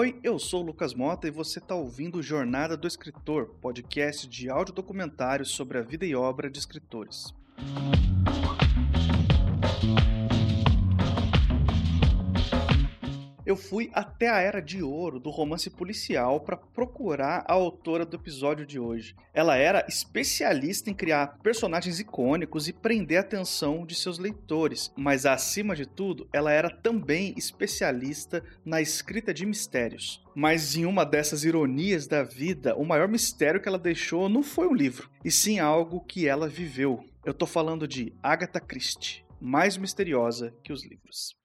Oi, eu sou Lucas Mota e você está ouvindo Jornada do Escritor, podcast de audiodocumentários sobre a vida e obra de escritores. Eu fui até a era de ouro do romance policial para procurar a autora do episódio de hoje. Ela era especialista em criar personagens icônicos e prender a atenção de seus leitores, mas acima de tudo, ela era também especialista na escrita de mistérios. Mas em uma dessas ironias da vida, o maior mistério que ela deixou não foi um livro, e sim algo que ela viveu. Eu tô falando de Agatha Christie, mais misteriosa que os livros.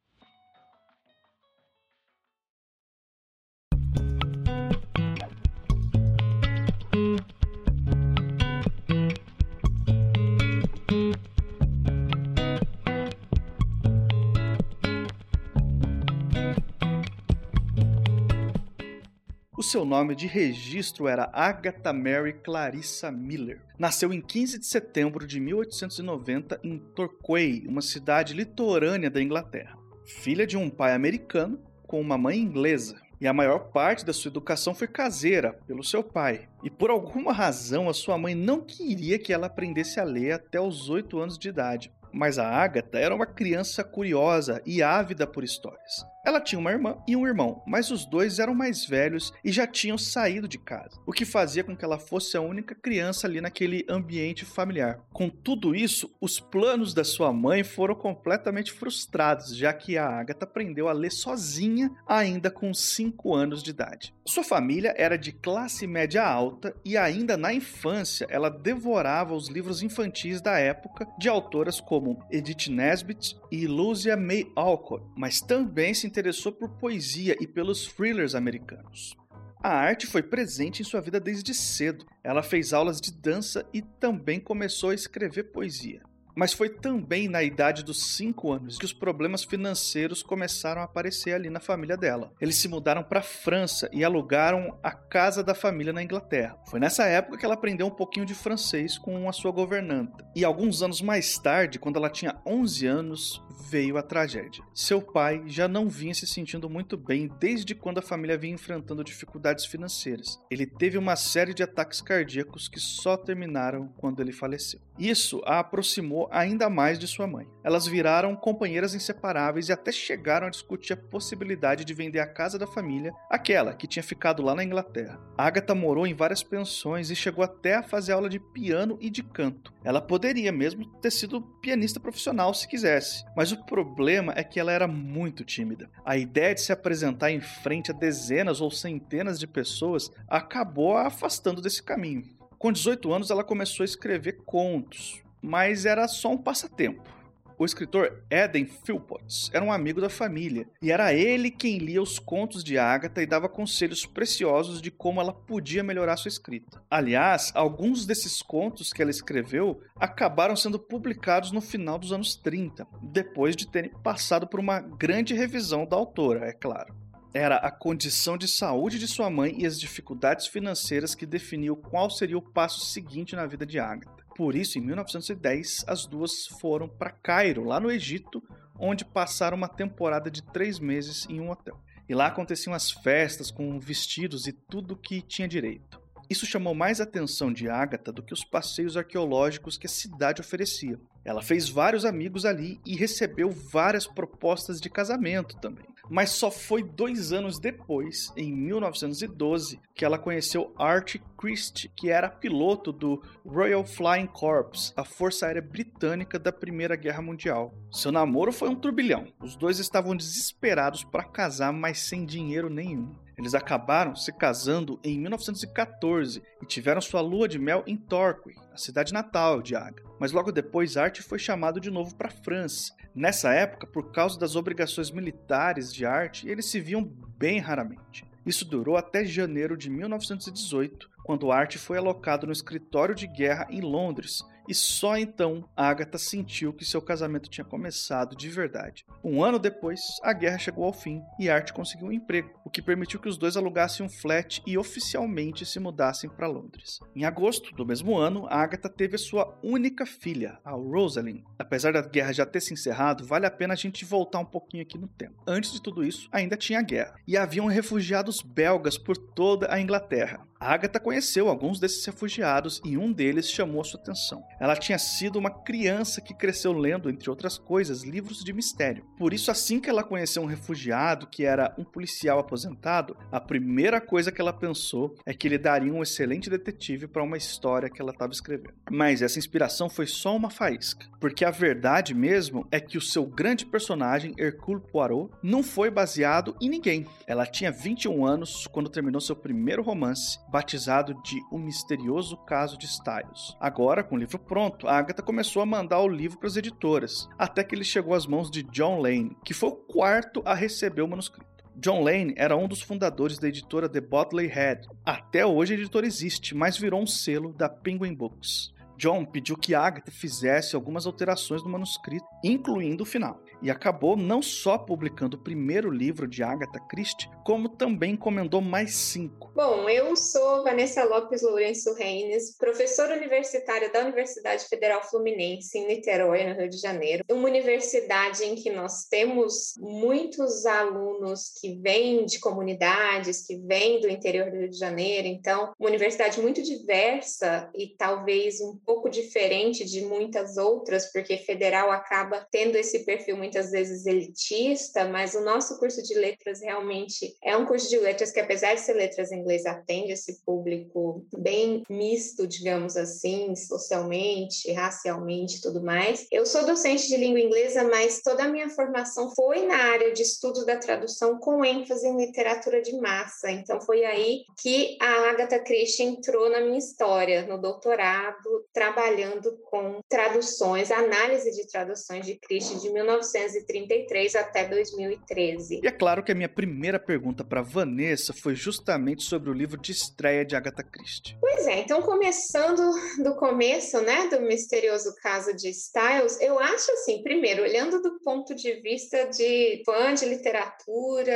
O seu nome de registro era Agatha Mary Clarissa Miller. Nasceu em 15 de setembro de 1890 em Torquay, uma cidade litorânea da Inglaterra. Filha de um pai americano com uma mãe inglesa. E a maior parte da sua educação foi caseira, pelo seu pai. E por alguma razão, a sua mãe não queria que ela aprendesse a ler até os 8 anos de idade. Mas a Agatha era uma criança curiosa e ávida por histórias. Ela tinha uma irmã e um irmão, mas os dois eram mais velhos e já tinham saído de casa, o que fazia com que ela fosse a única criança ali naquele ambiente familiar. Com tudo isso, os planos da sua mãe foram completamente frustrados, já que a Agatha aprendeu a ler sozinha ainda com 5 anos de idade. Sua família era de classe média alta e ainda na infância ela devorava os livros infantis da época de autoras como Edith Nesbit e Lucia May Alcott, mas também se interessou por poesia e pelos thrillers americanos. A arte foi presente em sua vida desde cedo. Ela fez aulas de dança e também começou a escrever poesia. Mas foi também na idade dos 5 anos que os problemas financeiros começaram a aparecer ali na família dela. Eles se mudaram para a França e alugaram a casa da família na Inglaterra. Foi nessa época que ela aprendeu um pouquinho de francês com a sua governanta. E alguns anos mais tarde, quando ela tinha 11 anos, veio a tragédia. Seu pai já não vinha se sentindo muito bem desde quando a família vinha enfrentando dificuldades financeiras. Ele teve uma série de ataques cardíacos que só terminaram quando ele faleceu. Isso a aproximou ainda mais de sua mãe. Elas viraram companheiras inseparáveis e até chegaram a discutir a possibilidade de vender a casa da família, aquela que tinha ficado lá na Inglaterra. Agatha morou em várias pensões e chegou até a fazer aula de piano e de canto. Ela poderia mesmo ter sido pianista profissional se quisesse, mas o problema é que ela era muito tímida. A ideia de se apresentar em frente a dezenas ou centenas de pessoas acabou a afastando desse caminho. Com 18 anos, ela começou a escrever contos, mas era só um passatempo. O escritor Eden Philpotts era um amigo da família, e era ele quem lia os contos de Agatha e dava conselhos preciosos de como ela podia melhorar sua escrita. Aliás, alguns desses contos que ela escreveu acabaram sendo publicados no final dos anos 30, depois de terem passado por uma grande revisão da autora, é claro. Era a condição de saúde de sua mãe e as dificuldades financeiras que definiam qual seria o passo seguinte na vida de Agatha. Por isso, em 1910, as duas foram para Cairo, lá no Egito, onde passaram uma temporada de três meses em um hotel. E lá aconteciam as festas com vestidos e tudo que tinha direito. Isso chamou mais atenção de Agatha do que os passeios arqueológicos que a cidade oferecia. Ela fez vários amigos ali e recebeu várias propostas de casamento também mas só foi dois anos depois, em 1912, que ela conheceu Art Christie, que era piloto do Royal Flying Corps, a força aérea britânica da Primeira Guerra Mundial. Seu namoro foi um turbilhão. Os dois estavam desesperados para casar, mas sem dinheiro nenhum. Eles acabaram se casando em 1914 e tiveram sua lua de mel em Torquay, a cidade natal de Aga. Mas logo depois Art foi chamado de novo para a França. Nessa época, por causa das obrigações militares de Art, eles se viam bem raramente. Isso durou até janeiro de 1918, quando Art foi alocado no escritório de guerra em Londres e só então Agatha sentiu que seu casamento tinha começado de verdade. Um ano depois, a guerra chegou ao fim e Art conseguiu um emprego, o que permitiu que os dois alugassem um flat e oficialmente se mudassem para Londres. Em agosto do mesmo ano, Agatha teve sua única filha, a Rosalind. Apesar da guerra já ter se encerrado, vale a pena a gente voltar um pouquinho aqui no tempo. Antes de tudo isso, ainda tinha guerra e haviam refugiados belgas por toda a Inglaterra. Agatha conheceu alguns desses refugiados e um deles chamou sua atenção. Ela tinha sido uma criança que cresceu lendo, entre outras coisas, livros de mistério. Por isso, assim que ela conheceu um refugiado que era um policial aposentado, a primeira coisa que ela pensou é que ele daria um excelente detetive para uma história que ela estava escrevendo. Mas essa inspiração foi só uma faísca, porque a verdade mesmo é que o seu grande personagem, Hercule Poirot, não foi baseado em ninguém. Ela tinha 21 anos quando terminou seu primeiro romance batizado de O Misterioso Caso de Styles. Agora, com o livro pronto, Agatha começou a mandar o livro para as editoras, até que ele chegou às mãos de John Lane, que foi o quarto a receber o manuscrito. John Lane era um dos fundadores da editora The Bodley Head. Até hoje a editora existe, mas virou um selo da Penguin Books. John pediu que Agatha fizesse algumas alterações no manuscrito, incluindo o final e acabou não só publicando o primeiro livro de Agatha Christie, como também encomendou mais cinco. Bom, eu sou Vanessa Lopes Lourenço Reines, professora universitária da Universidade Federal Fluminense, em Niterói, no Rio de Janeiro. Uma universidade em que nós temos muitos alunos que vêm de comunidades, que vêm do interior do Rio de Janeiro, então, uma universidade muito diversa e talvez um pouco diferente de muitas outras, porque federal acaba tendo esse perfil muitas vezes elitista, mas o nosso curso de letras realmente é um curso de letras que, apesar de ser letras em inglês, atende esse público bem misto, digamos assim, socialmente, racialmente tudo mais. Eu sou docente de língua inglesa, mas toda a minha formação foi na área de estudo da tradução com ênfase em literatura de massa. Então foi aí que a Agatha Christie entrou na minha história, no doutorado, trabalhando com traduções, análise de traduções de Christie de 19 1933 até 2013. E é claro que a minha primeira pergunta para Vanessa foi justamente sobre o livro de estreia de Agatha Christie. Pois é, então começando do começo, né, do misterioso caso de Styles, eu acho assim, primeiro, olhando do ponto de vista de fã de literatura,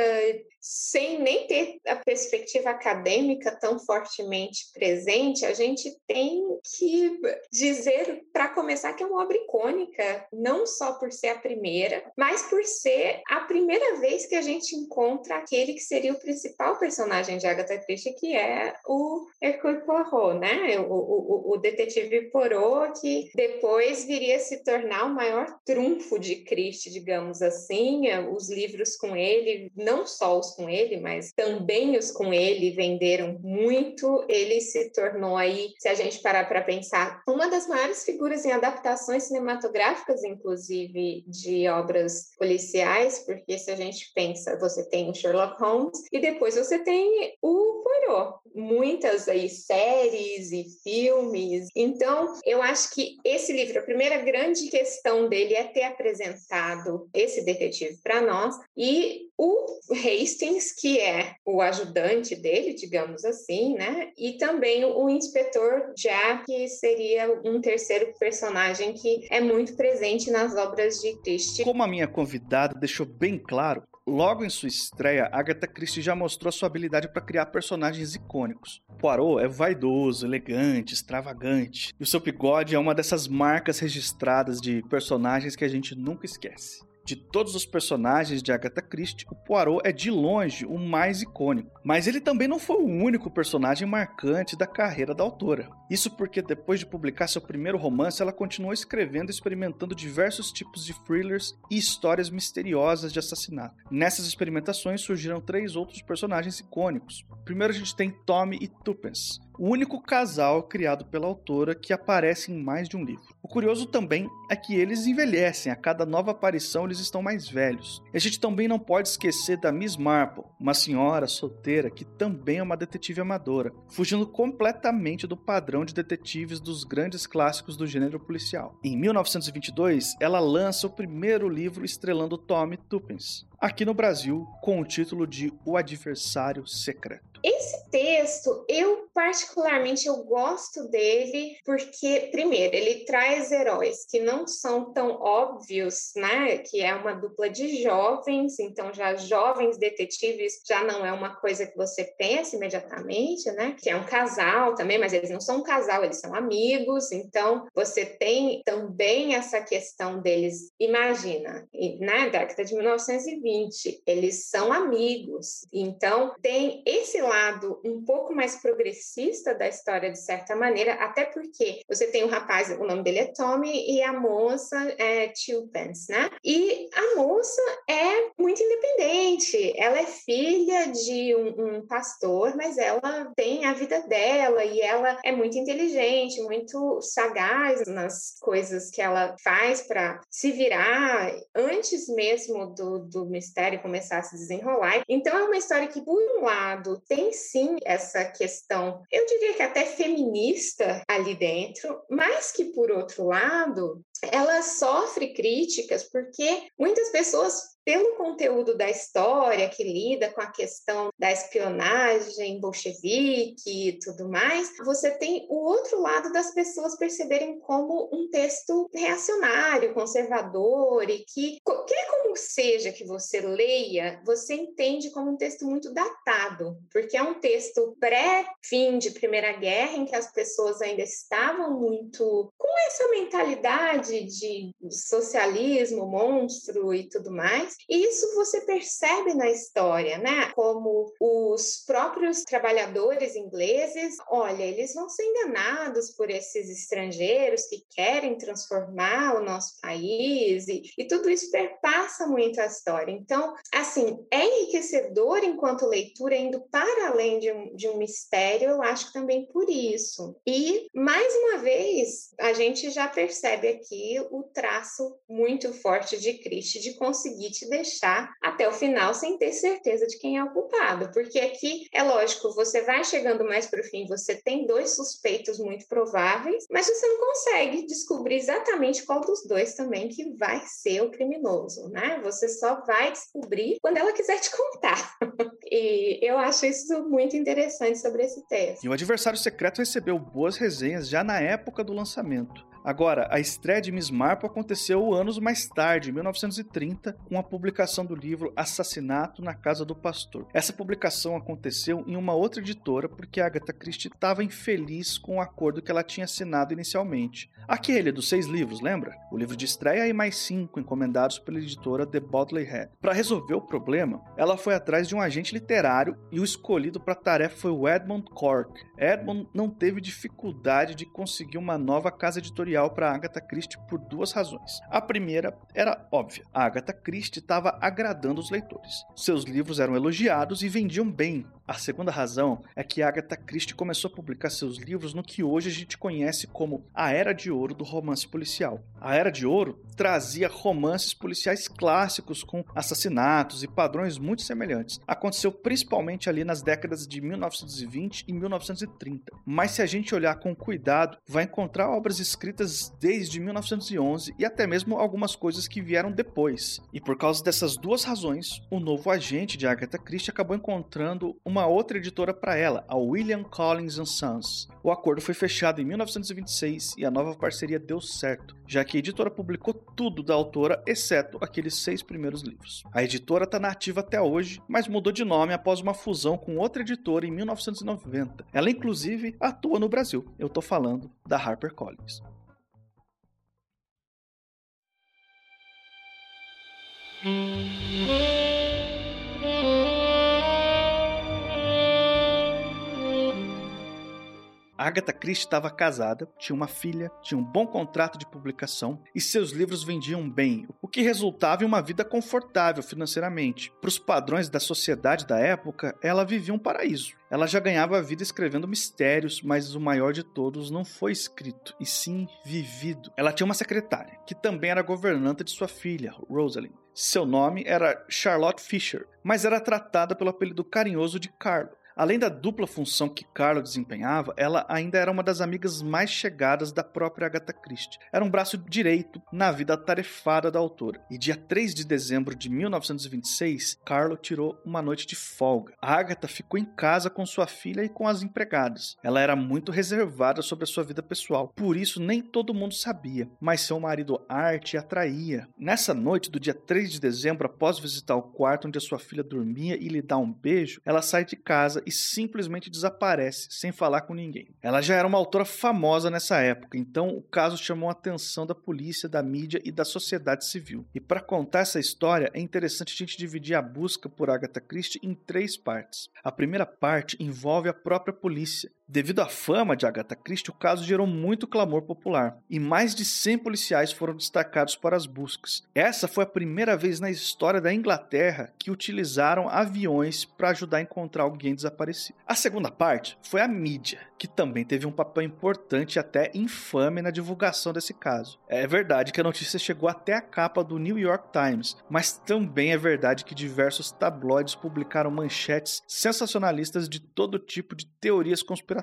sem nem ter a perspectiva acadêmica tão fortemente presente, a gente tem que dizer, para começar, que é uma obra icônica, não só por ser a primeira, mas por ser a primeira vez que a gente encontra aquele que seria o principal personagem de Agatha Christie, que é o Hercule Poirot, né? O, o, o detetive Poirot, que depois viria a se tornar o maior trunfo de Christie, digamos assim. Os livros com ele, não só os com ele, mas também os com ele venderam muito. Ele se tornou aí, se a gente parar para pensar, uma das maiores figuras em adaptações cinematográficas, inclusive de obras policiais, porque se a gente pensa, você tem o Sherlock Holmes e depois você tem o Poirot. Muitas aí séries e filmes. Então, eu acho que esse livro, a primeira grande questão dele é ter apresentado esse detetive para nós e o Que é o ajudante dele, digamos assim, né? E também o inspetor Jack, que seria um terceiro personagem que é muito presente nas obras de Christie. Como a minha convidada deixou bem claro, Logo em sua estreia, Agatha Christie já mostrou sua habilidade para criar personagens icônicos. Poirot é vaidoso, elegante, extravagante, e o seu bigode é uma dessas marcas registradas de personagens que a gente nunca esquece. De todos os personagens de Agatha Christie, o Poirot é de longe o mais icônico. Mas ele também não foi o único personagem marcante da carreira da autora. Isso porque depois de publicar seu primeiro romance, ela continuou escrevendo e experimentando diversos tipos de thrillers e histórias misteriosas de assassinato. Nessas experimentações surgiram três outros personagens icônicos. Primeiro a gente tem Tommy e Tuppence, o único casal criado pela autora que aparece em mais de um livro. O curioso também é que eles envelhecem, a cada nova aparição eles estão mais velhos. A gente também não pode esquecer da Miss Marple, uma senhora solteira que também é uma detetive amadora, fugindo completamente do padrão de detetives dos grandes clássicos do gênero policial. Em 1922, ela lança o primeiro livro estrelando Tommy Tuppence, aqui no Brasil com o título de O Adversário Secreto. Esse texto, eu particularmente eu gosto dele porque, primeiro, ele traz heróis que não são tão óbvios, né? Que é uma dupla de jovens, então já jovens detetives já não é uma coisa que você pensa imediatamente, né? Que é um casal também, mas eles não são um casal, eles são amigos, então você tem também essa questão deles, imagina, na década de 1920, eles são amigos, então tem esse lado um pouco mais progressista da história, de certa maneira, até porque você tem um rapaz, o nome dele é Tommy, e a moça é Tulpence, né? E a moça é muito independente, ela é filha de um, um pastor, mas ela tem a vida dela e ela é muito inteligente, muito sagaz nas coisas que ela faz para se virar antes mesmo do, do mistério começar a se desenrolar. Então é uma história que, por um lado, tem sim essa questão, eu diria que até feminista ali dentro, mas que, por outro lado, ela sofre críticas porque muitas pessoas pelo conteúdo da história que lida com a questão da espionagem bolchevique e tudo mais, você tem o outro lado das pessoas perceberem como um texto reacionário, conservador e que qualquer como seja que você leia, você entende como um texto muito datado, porque é um texto pré-fim de Primeira Guerra em que as pessoas ainda estavam muito com essa mentalidade de socialismo, monstro e tudo mais. E isso você percebe na história, né? Como os próprios trabalhadores ingleses, olha, eles vão ser enganados por esses estrangeiros que querem transformar o nosso país e, e tudo isso perpassa muito a história. Então, assim, é enriquecedor enquanto leitura, indo para além de um, de um mistério, eu acho que também por isso. E, mais uma vez, a gente já percebe aqui o traço muito forte de Christie de conseguir te deixar até o final sem ter certeza de quem é o culpado, porque aqui é lógico, você vai chegando mais para o fim, você tem dois suspeitos muito prováveis, mas você não consegue descobrir exatamente qual dos dois também que vai ser o criminoso, né? Você só vai descobrir quando ela quiser te contar. e eu acho isso muito interessante sobre esse texto. E o Adversário Secreto recebeu boas resenhas já na época do lançamento. Agora, a estreia de Miss Marple aconteceu anos mais tarde, em 1930, com a publicação do livro Assassinato na Casa do Pastor. Essa publicação aconteceu em uma outra editora porque Agatha Christie estava infeliz com o acordo que ela tinha assinado inicialmente. Aquele dos seis livros, lembra? O livro de estreia e mais cinco encomendados pela editora The Bodley Head. Para resolver o problema, ela foi atrás de um agente literário e o escolhido para a tarefa foi o Edmund Cork. Edmund não teve dificuldade de conseguir uma nova casa editorial editorial para Agatha Christie por duas razões. A primeira era óbvia: a Agatha Christie estava agradando os leitores. Seus livros eram elogiados e vendiam bem. A segunda razão é que Agatha Christie começou a publicar seus livros no que hoje a gente conhece como a Era de Ouro do romance policial. A Era de Ouro trazia romances policiais clássicos com assassinatos e padrões muito semelhantes. Aconteceu principalmente ali nas décadas de 1920 e 1930. Mas se a gente olhar com cuidado, vai encontrar obras escritas escritas desde 1911 e até mesmo algumas coisas que vieram depois. E por causa dessas duas razões, o novo agente de Agatha Christie acabou encontrando uma outra editora para ela, a William Collins Sons. O acordo foi fechado em 1926 e a nova parceria deu certo, já que a editora publicou tudo da autora, exceto aqueles seis primeiros livros. A editora está nativa até hoje, mas mudou de nome após uma fusão com outra editora em 1990. Ela, inclusive, atua no Brasil. Eu estou falando da HarperCollins. Agatha Christie estava casada, tinha uma filha, tinha um bom contrato de publicação e seus livros vendiam bem, o que resultava em uma vida confortável financeiramente. Para os padrões da sociedade da época, ela vivia um paraíso. Ela já ganhava a vida escrevendo mistérios, mas o maior de todos não foi escrito, e sim vivido. Ela tinha uma secretária, que também era governanta de sua filha, Rosalind. Seu nome era Charlotte Fisher, mas era tratada pelo apelido carinhoso de Carlo. Além da dupla função que Carla desempenhava, ela ainda era uma das amigas mais chegadas da própria Agatha Christie. Era um braço direito na vida atarefada da autora. E dia 3 de dezembro de 1926, Carlo tirou uma noite de folga. A Agatha ficou em casa com sua filha e com as empregadas. Ela era muito reservada sobre a sua vida pessoal, por isso nem todo mundo sabia, mas seu marido Art atraía. Nessa noite do dia 3 de dezembro, após visitar o quarto onde a sua filha dormia e lhe dar um beijo, ela sai de casa e simplesmente desaparece, sem falar com ninguém. Ela já era uma autora famosa nessa época, então o caso chamou a atenção da polícia, da mídia e da sociedade civil. E para contar essa história, é interessante a gente dividir a busca por Agatha Christie em três partes. A primeira parte envolve a própria polícia, Devido à fama de Agatha Christie, o caso gerou muito clamor popular e mais de 100 policiais foram destacados para as buscas. Essa foi a primeira vez na história da Inglaterra que utilizaram aviões para ajudar a encontrar alguém desaparecido. A segunda parte foi a mídia, que também teve um papel importante e até infame na divulgação desse caso. É verdade que a notícia chegou até a capa do New York Times, mas também é verdade que diversos tabloides publicaram manchetes sensacionalistas de todo tipo de teorias conspiratórias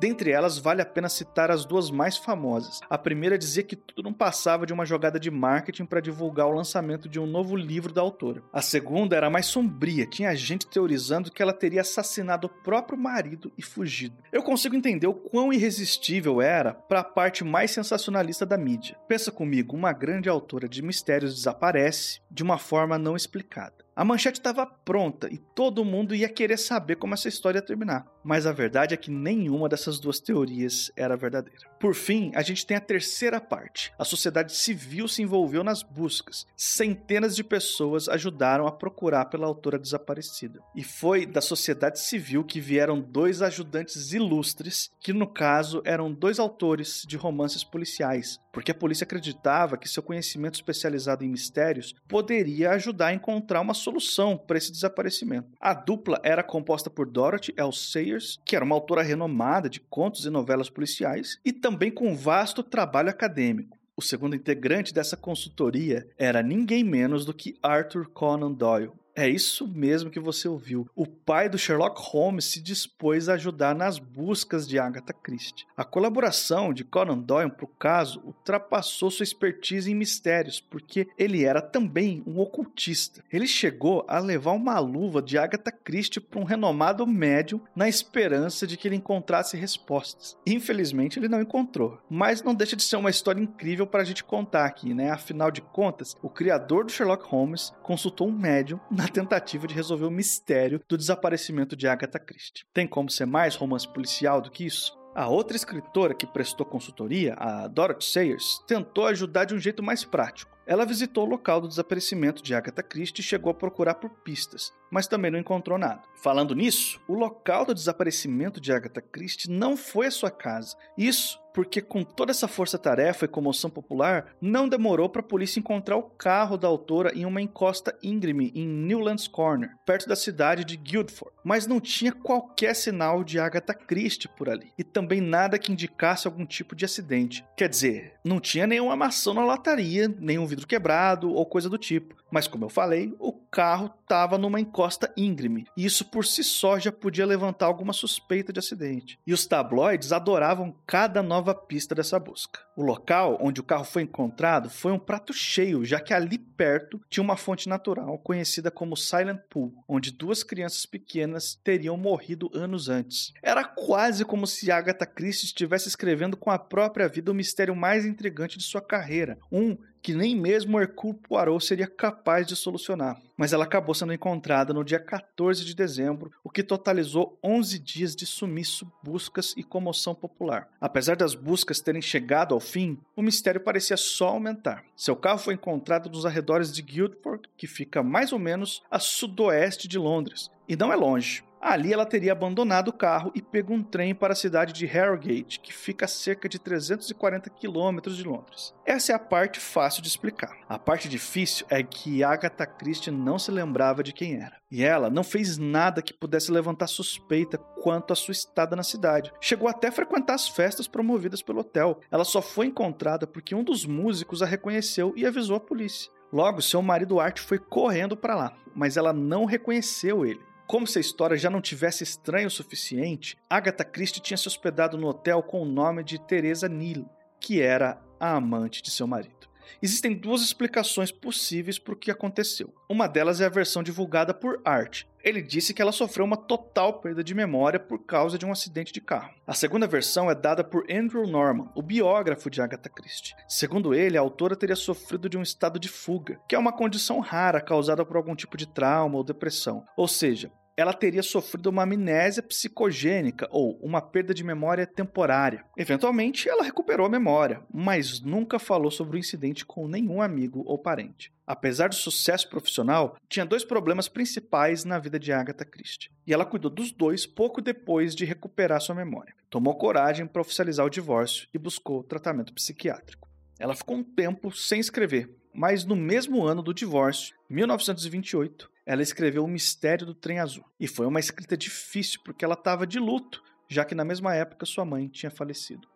Dentre elas, vale a pena citar as duas mais famosas. A primeira dizia que tudo não passava de uma jogada de marketing para divulgar o lançamento de um novo livro da autora. A segunda era mais sombria, tinha gente teorizando que ela teria assassinado o próprio marido e fugido. Eu consigo entender o quão irresistível era para a parte mais sensacionalista da mídia. Pensa comigo, uma grande autora de mistérios desaparece de uma forma não explicada. A manchete estava pronta e todo mundo ia querer saber como essa história ia terminar. Mas a verdade é que nenhuma dessas duas teorias era verdadeira. Por fim, a gente tem a terceira parte. A sociedade civil se envolveu nas buscas. Centenas de pessoas ajudaram a procurar pela autora desaparecida. E foi da sociedade civil que vieram dois ajudantes ilustres, que no caso eram dois autores de romances policiais, porque a polícia acreditava que seu conhecimento especializado em mistérios poderia ajudar a encontrar uma solução para esse desaparecimento. A dupla era composta por Dorothy L. Sayers, que era uma autora renomada de contos e novelas policiais, e também com um vasto trabalho acadêmico. O segundo integrante dessa consultoria era ninguém menos do que Arthur Conan Doyle, é isso mesmo que você ouviu. O pai do Sherlock Holmes se dispôs a ajudar nas buscas de Agatha Christie. A colaboração de Conan Doyle para o caso ultrapassou sua expertise em mistérios, porque ele era também um ocultista. Ele chegou a levar uma luva de Agatha Christie para um renomado médium na esperança de que ele encontrasse respostas. Infelizmente, ele não encontrou, mas não deixa de ser uma história incrível para a gente contar aqui, né? Afinal de contas, o criador do Sherlock Holmes consultou um médium na na tentativa de resolver o mistério do desaparecimento de Agatha Christie. Tem como ser mais romance policial do que isso? A outra escritora que prestou consultoria, a Dorothy Sayers, tentou ajudar de um jeito mais prático. Ela visitou o local do desaparecimento de Agatha Christie e chegou a procurar por pistas, mas também não encontrou nada. Falando nisso, o local do desaparecimento de Agatha Christie não foi a sua casa. Isso porque com toda essa força-tarefa e comoção popular, não demorou para a polícia encontrar o carro da autora em uma encosta íngreme em Newlands Corner, perto da cidade de Guildford. Mas não tinha qualquer sinal de Agatha Christie por ali, e também nada que indicasse algum tipo de acidente. Quer dizer, não tinha nenhuma maçã na lataria, nenhum vidro quebrado ou coisa do tipo. Mas como eu falei, o carro estava numa encosta íngreme, e isso por si só já podia levantar alguma suspeita de acidente. E os tabloides adoravam cada nova pista dessa busca. O local onde o carro foi encontrado foi um prato cheio, já que ali perto tinha uma fonte natural conhecida como Silent Pool, onde duas crianças pequenas teriam morrido anos antes. Era quase como se Agatha Christie estivesse escrevendo com a própria vida o mistério mais intrigante de sua carreira, um que nem mesmo Hercule Poirot seria capaz de solucionar. Mas ela acabou sendo encontrada no dia 14 de dezembro, o que totalizou 11 dias de sumiço, buscas e comoção popular. Apesar das buscas terem chegado ao fim, o mistério parecia só aumentar. Seu carro foi encontrado nos arredores de Guildford, que fica mais ou menos a sudoeste de Londres, e não é longe. Ali ela teria abandonado o carro e pego um trem para a cidade de Harrogate, que fica a cerca de 340 quilômetros de Londres. Essa é a parte fácil de explicar. A parte difícil é que Agatha Christie não se lembrava de quem era. E ela não fez nada que pudesse levantar suspeita quanto à sua estada na cidade. Chegou até a frequentar as festas promovidas pelo hotel. Ela só foi encontrada porque um dos músicos a reconheceu e avisou a polícia. Logo, seu marido Art foi correndo para lá, mas ela não reconheceu ele. Como se a história já não tivesse estranho o suficiente, Agatha Christie tinha se hospedado no hotel com o nome de Teresa Neal, que era a amante de seu marido. Existem duas explicações possíveis para o que aconteceu. Uma delas é a versão divulgada por Art. Ele disse que ela sofreu uma total perda de memória por causa de um acidente de carro. A segunda versão é dada por Andrew Norman, o biógrafo de Agatha Christie. Segundo ele, a autora teria sofrido de um estado de fuga, que é uma condição rara causada por algum tipo de trauma ou depressão. Ou seja, ela teria sofrido uma amnésia psicogênica ou uma perda de memória temporária. Eventualmente, ela recuperou a memória, mas nunca falou sobre o incidente com nenhum amigo ou parente. Apesar do sucesso profissional, tinha dois problemas principais na vida de Agatha Christie, e ela cuidou dos dois pouco depois de recuperar sua memória. Tomou coragem para oficializar o divórcio e buscou tratamento psiquiátrico. Ela ficou um tempo sem escrever, mas no mesmo ano do divórcio, 1928, ela escreveu O Mistério do Trem Azul. E foi uma escrita difícil porque ela estava de luto, já que na mesma época sua mãe tinha falecido.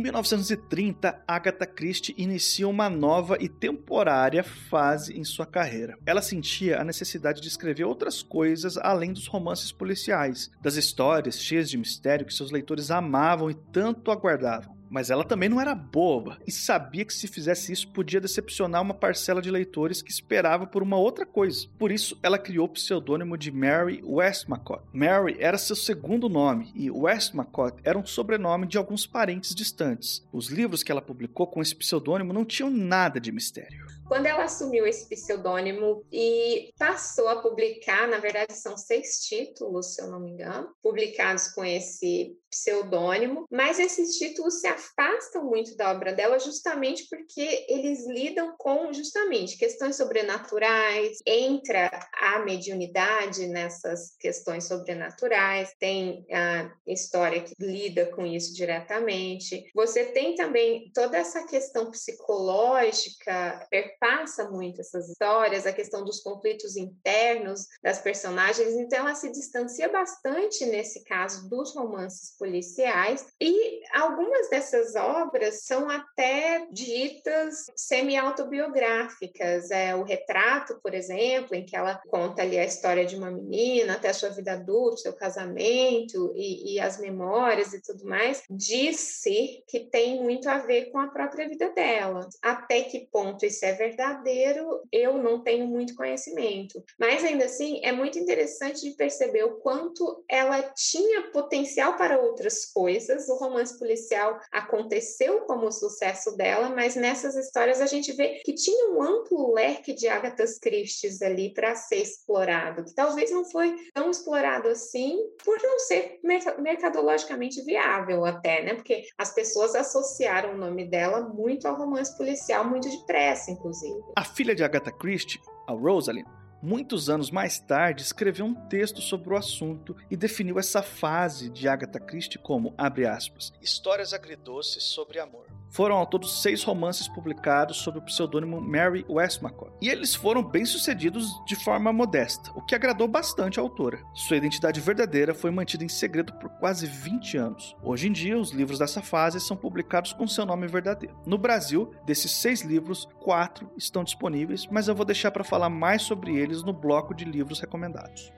Em 1930, Agatha Christie inicia uma nova e temporária fase em sua carreira. Ela sentia a necessidade de escrever outras coisas além dos romances policiais, das histórias cheias de mistério que seus leitores amavam e tanto aguardavam. Mas ela também não era boba e sabia que se fizesse isso podia decepcionar uma parcela de leitores que esperava por uma outra coisa. Por isso, ela criou o pseudônimo de Mary Westmacott. Mary era seu segundo nome e Westmacott era um sobrenome de alguns parentes distantes. Os livros que ela publicou com esse pseudônimo não tinham nada de mistério. Quando ela assumiu esse pseudônimo e passou a publicar, na verdade são seis títulos, se eu não me engano, publicados com esse pseudônimo, mas esses títulos se afastam muito da obra dela justamente porque eles lidam com justamente questões sobrenaturais, entra a mediunidade nessas questões sobrenaturais, tem a história que lida com isso diretamente. Você tem também toda essa questão psicológica perpassa muito essas histórias, a questão dos conflitos internos das personagens, então ela se distancia bastante nesse caso dos romances policiais e algumas dessas obras são até ditas semi-autobiográficas. É o retrato, por exemplo, em que ela conta ali a história de uma menina até a sua vida adulta, seu casamento e, e as memórias e tudo mais, disse que tem muito a ver com a própria vida dela. Até que ponto isso é verdade? verdadeiro, eu não tenho muito conhecimento. Mas ainda assim, é muito interessante de perceber o quanto ela tinha potencial para outras coisas. O romance policial aconteceu como o sucesso dela, mas nessas histórias a gente vê que tinha um amplo leque de Agatha Christie ali para ser explorado, que talvez não foi tão explorado assim por não ser mercadologicamente viável até, né? Porque as pessoas associaram o nome dela muito ao romance policial muito depressa, inclusive. A filha de Agatha Christie, a Rosalind, muitos anos mais tarde escreveu um texto sobre o assunto e definiu essa fase de Agatha Christie como, abre aspas, histórias agridoces sobre amor. Foram ao todo seis romances publicados sob o pseudônimo Mary Westmacott, e eles foram bem-sucedidos de forma modesta, o que agradou bastante a autora. Sua identidade verdadeira foi mantida em segredo por quase 20 anos. Hoje em dia, os livros dessa fase são publicados com seu nome verdadeiro. No Brasil, desses seis livros, quatro estão disponíveis, mas eu vou deixar para falar mais sobre eles no bloco de livros recomendados.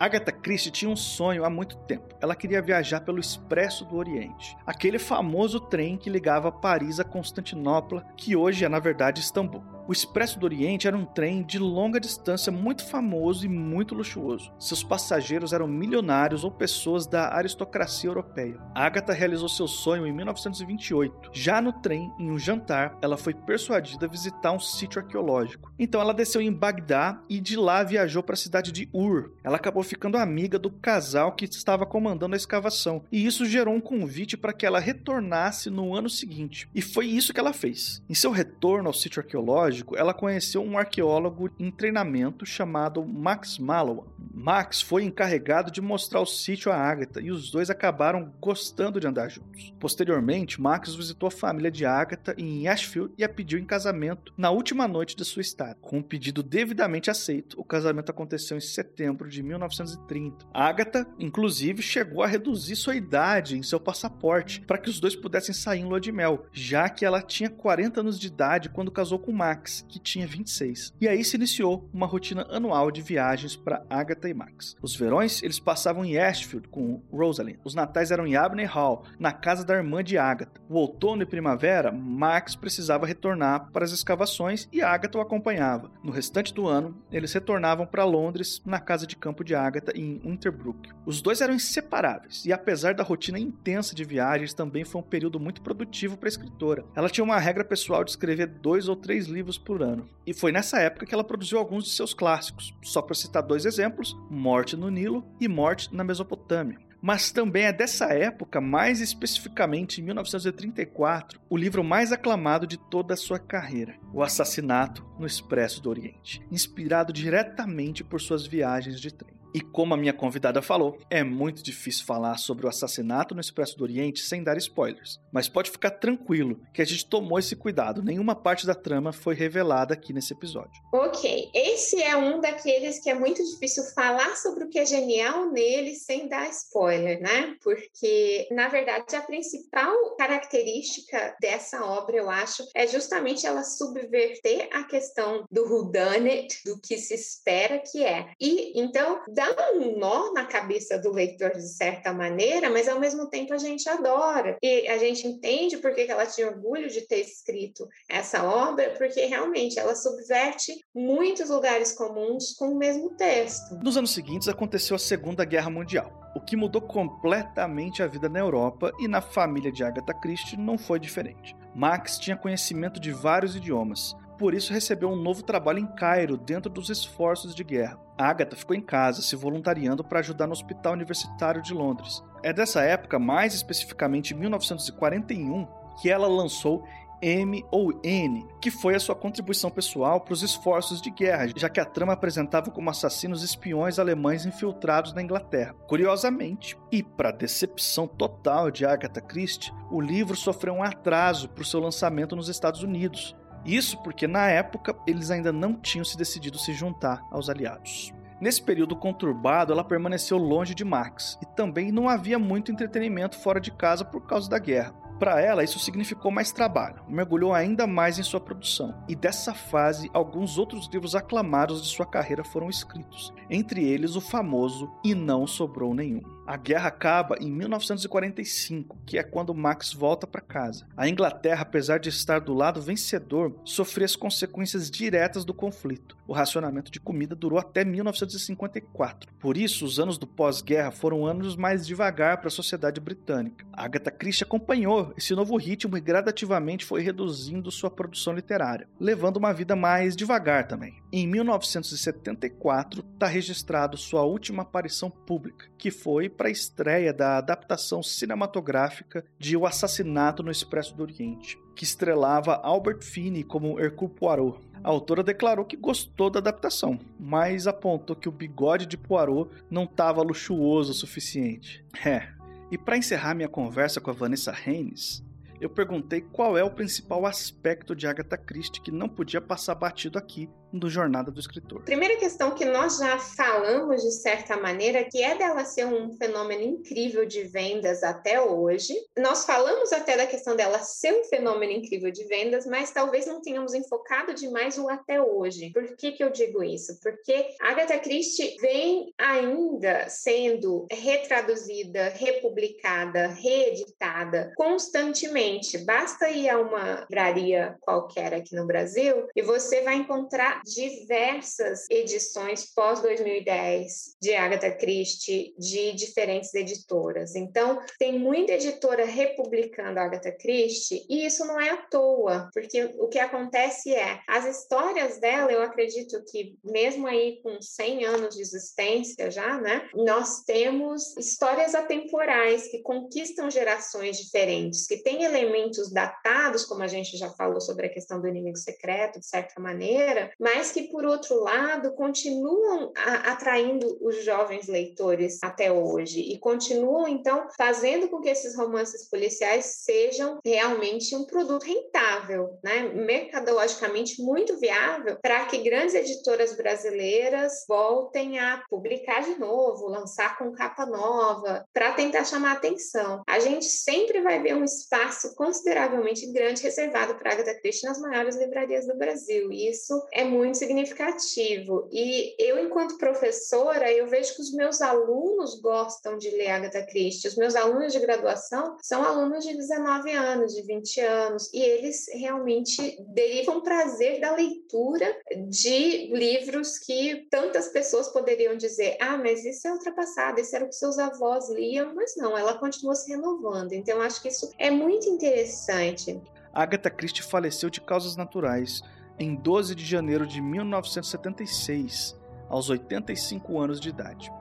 Agatha Christie tinha um sonho há muito tempo. Ela queria viajar pelo Expresso do Oriente, aquele famoso trem que ligava Paris a Constantinopla, que hoje é na verdade Istambul. O Expresso do Oriente era um trem de longa distância muito famoso e muito luxuoso. Seus passageiros eram milionários ou pessoas da aristocracia europeia. Agatha realizou seu sonho em 1928. Já no trem, em um jantar, ela foi persuadida a visitar um sítio arqueológico. Então ela desceu em Bagdá e de lá viajou para a cidade de Ur. Ela acabou ficando amiga do casal que estava comandando a escavação, e isso gerou um convite para que ela retornasse no ano seguinte. E foi isso que ela fez. Em seu retorno ao sítio arqueológico, arqueológico, ela conheceu um arqueólogo em treinamento chamado Max Mallowan. Max foi encarregado de mostrar o sítio a Agatha e os dois acabaram gostando de andar juntos. Posteriormente, Max visitou a família de Agatha em Ashfield e a pediu em casamento na última noite de sua estada. Com um pedido devidamente aceito, o casamento aconteceu em setembro de 1930. Agatha, inclusive, chegou a reduzir sua idade em seu passaporte para que os dois pudessem sair em lua de mel, já que ela tinha 40 anos de idade quando casou com Max, que tinha 26. E aí se iniciou uma rotina anual de viagens para Agatha e Max. Os verões eles passavam em Ashfield com Rosalind. Os natais eram em Abney Hall, na casa da irmã de Agatha. O outono e primavera, Max precisava retornar para as escavações e Agatha o acompanhava. No restante do ano, eles retornavam para Londres, na casa de campo de Agatha em Winterbrook. Os dois eram inseparáveis e apesar da rotina intensa de viagens, também foi um período muito produtivo para a escritora. Ela tinha uma regra pessoal de escrever dois ou três livros por ano. E foi nessa época que ela produziu alguns de seus clássicos. Só para citar dois exemplos: Morte no Nilo e Morte na Mesopotâmia mas também é dessa época, mais especificamente em 1934, o livro mais aclamado de toda a sua carreira, O Assassinato no Expresso do Oriente, inspirado diretamente por suas viagens de trem. E como a minha convidada falou, é muito difícil falar sobre o assassinato no Expresso do Oriente sem dar spoilers. Mas pode ficar tranquilo que a gente tomou esse cuidado, nenhuma parte da trama foi revelada aqui nesse episódio. Ok, esse é um daqueles que é muito difícil falar sobre o que é genial nele sem dar spoiler, né? Porque, na verdade, a principal característica dessa obra, eu acho, é justamente ela subverter a questão do whodunit, do que se espera que é. E então dá um nó na cabeça do leitor de certa maneira, mas ao mesmo tempo a gente adora. E a gente entende por que ela tinha orgulho de ter escrito essa obra, porque realmente ela subverte muitos lugares comuns com o mesmo texto. Nos anos seguintes aconteceu a Segunda Guerra Mundial, o que mudou completamente a vida na Europa e na família de Agatha Christie não foi diferente. Max tinha conhecimento de vários idiomas, por isso recebeu um novo trabalho em Cairo dentro dos esforços de guerra. Agatha ficou em casa, se voluntariando para ajudar no Hospital Universitário de Londres. É dessa época, mais especificamente 1941, que ela lançou M ou N, que foi a sua contribuição pessoal para os esforços de guerra, já que a trama apresentava como assassinos espiões alemães infiltrados na Inglaterra. Curiosamente, e para decepção total de Agatha Christie, o livro sofreu um atraso para o seu lançamento nos Estados Unidos, isso porque na época eles ainda não tinham se decidido se juntar aos aliados. Nesse período conturbado, ela permaneceu longe de Max e também não havia muito entretenimento fora de casa por causa da guerra. Para ela, isso significou mais trabalho, mergulhou ainda mais em sua produção, e dessa fase, alguns outros livros aclamados de sua carreira foram escritos, entre eles o famoso E Não Sobrou Nenhum. A guerra acaba em 1945, que é quando Max volta para casa. A Inglaterra, apesar de estar do lado vencedor, sofreu as consequências diretas do conflito. O racionamento de comida durou até 1954. Por isso, os anos do pós-guerra foram anos mais devagar para a sociedade britânica. Agatha Christie acompanhou esse novo ritmo e gradativamente foi reduzindo sua produção literária, levando uma vida mais devagar também. Em 1974, está registrado sua última aparição pública, que foi para a estreia da adaptação cinematográfica de O Assassinato no Expresso do Oriente, que estrelava Albert Finney como Hercule Poirot. A autora declarou que gostou da adaptação, mas apontou que o bigode de Poirot não estava luxuoso o suficiente. É. E para encerrar minha conversa com a Vanessa Haynes, eu perguntei qual é o principal aspecto de Agatha Christie que não podia passar batido aqui do Jornada do Escritor. Primeira questão que nós já falamos de certa maneira, que é dela ser um fenômeno incrível de vendas até hoje. Nós falamos até da questão dela ser um fenômeno incrível de vendas, mas talvez não tenhamos enfocado demais o até hoje. Por que, que eu digo isso? Porque Agatha Christie vem ainda sendo retraduzida, republicada, reeditada constantemente. Basta ir a uma livraria qualquer aqui no Brasil e você vai encontrar diversas edições pós 2010 de Agatha Christie de diferentes editoras. Então, tem muita editora republicando Agatha Christie e isso não é à toa, porque o que acontece é as histórias dela, eu acredito que mesmo aí com 100 anos de existência já, né, nós temos histórias atemporais que conquistam gerações diferentes, que têm elementos datados, como a gente já falou sobre a questão do inimigo secreto, de certa maneira, mas que por outro lado continuam atraindo os jovens leitores até hoje e continuam então fazendo com que esses romances policiais sejam realmente um produto rentável, né? mercadologicamente muito viável para que grandes editoras brasileiras voltem a publicar de novo, lançar com capa nova, para tentar chamar atenção. A gente sempre vai ver um espaço consideravelmente grande reservado para Agatha Christie nas maiores livrarias do Brasil. E isso é muito significativo. E eu, enquanto professora, eu vejo que os meus alunos gostam de ler Agatha Christie. Os meus alunos de graduação são alunos de 19 anos, de 20 anos, e eles realmente derivam prazer da leitura de livros que tantas pessoas poderiam dizer: ah, mas isso é ultrapassado, isso era o que seus avós liam, mas não, ela continua se renovando. Então, acho que isso é muito interessante. Agatha Christie faleceu de causas naturais em 12 de janeiro de 1976, aos 85 anos de idade.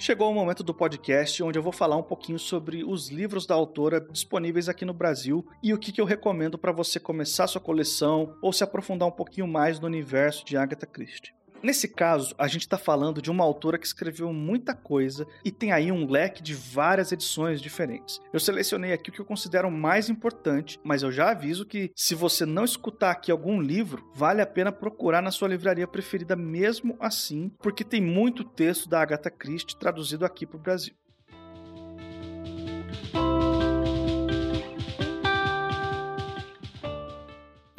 Chegou o momento do podcast onde eu vou falar um pouquinho sobre os livros da autora disponíveis aqui no Brasil e o que, que eu recomendo para você começar sua coleção ou se aprofundar um pouquinho mais no universo de Agatha Christie. Nesse caso, a gente está falando de uma autora que escreveu muita coisa e tem aí um leque de várias edições diferentes. Eu selecionei aqui o que eu considero mais importante, mas eu já aviso que se você não escutar aqui algum livro, vale a pena procurar na sua livraria preferida mesmo assim, porque tem muito texto da Agatha Christie traduzido aqui para o Brasil.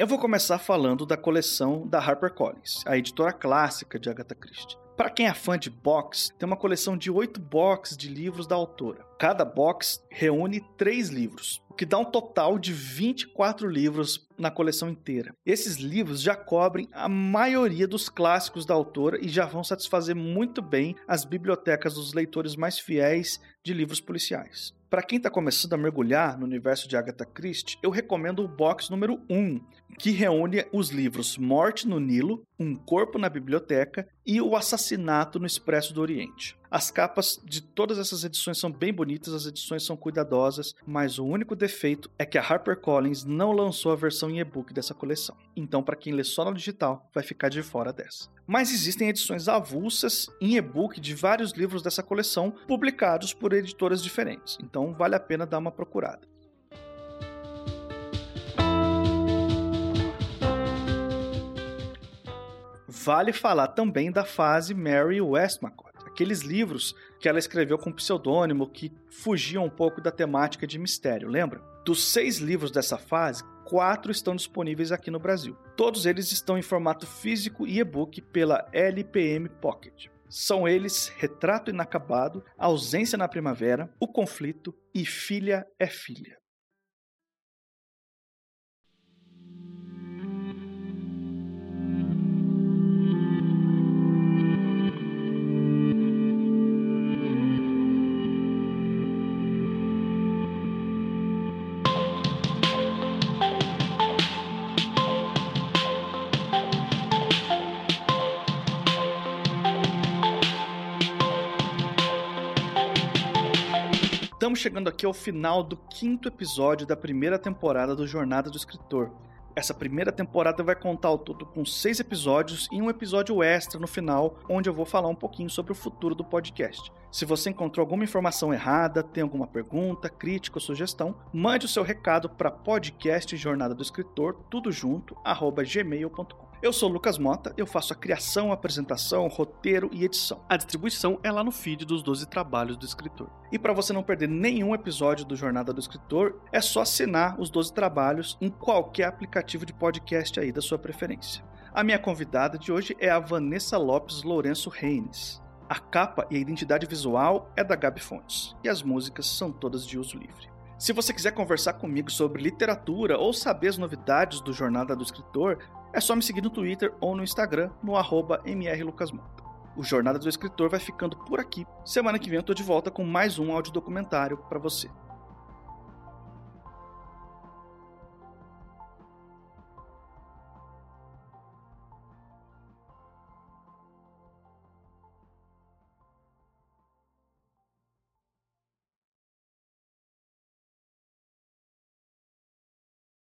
Eu vou começar falando da coleção da HarperCollins, a editora clássica de Agatha Christie. Para quem é fã de box, tem uma coleção de oito boxes de livros da autora. Cada box reúne três livros, o que dá um total de 24 livros na coleção inteira. Esses livros já cobrem a maioria dos clássicos da autora e já vão satisfazer muito bem as bibliotecas dos leitores mais fiéis de livros policiais. Para quem está começando a mergulhar no universo de Agatha Christie, eu recomendo o box número 1, que reúne os livros Morte no Nilo, Um Corpo na Biblioteca e O Assassinato no Expresso do Oriente. As capas de todas essas edições são bem bonitas, as edições são cuidadosas, mas o único defeito é que a HarperCollins não lançou a versão em e-book dessa coleção. Então, para quem lê só no digital, vai ficar de fora dessa. Mas existem edições avulsas em e-book de vários livros dessa coleção, publicados por editoras diferentes. Então, vale a pena dar uma procurada. Vale falar também da fase Mary Westmacott, aqueles livros que ela escreveu com pseudônimo que fugiam um pouco da temática de mistério, lembra? Dos seis livros dessa fase, quatro estão disponíveis aqui no Brasil. Todos eles estão em formato físico e e-book pela LPM Pocket. São eles Retrato Inacabado, Ausência na Primavera, O Conflito e Filha é Filha. Estamos chegando aqui ao final do quinto episódio da primeira temporada do Jornada do Escritor. Essa primeira temporada vai contar ao todo com seis episódios e um episódio extra no final, onde eu vou falar um pouquinho sobre o futuro do podcast. Se você encontrou alguma informação errada, tem alguma pergunta, crítica ou sugestão, mande o seu recado para podcast Jornada do Escritor, tudo junto, arroba gmail.com. Eu sou Lucas Mota, eu faço a criação, apresentação, roteiro e edição. A distribuição é lá no feed dos 12 trabalhos do escritor. E para você não perder nenhum episódio do Jornada do Escritor, é só assinar os 12 trabalhos em qualquer aplicativo de podcast aí da sua preferência. A minha convidada de hoje é a Vanessa Lopes Lourenço Reines. A capa e a identidade visual é da Gabi Fontes, e as músicas são todas de uso livre. Se você quiser conversar comigo sobre literatura ou saber as novidades do Jornada do Escritor, é só me seguir no Twitter ou no Instagram, no mrlucasmota. O Jornada do Escritor vai ficando por aqui. Semana que vem eu tô de volta com mais um audiodocumentário para você.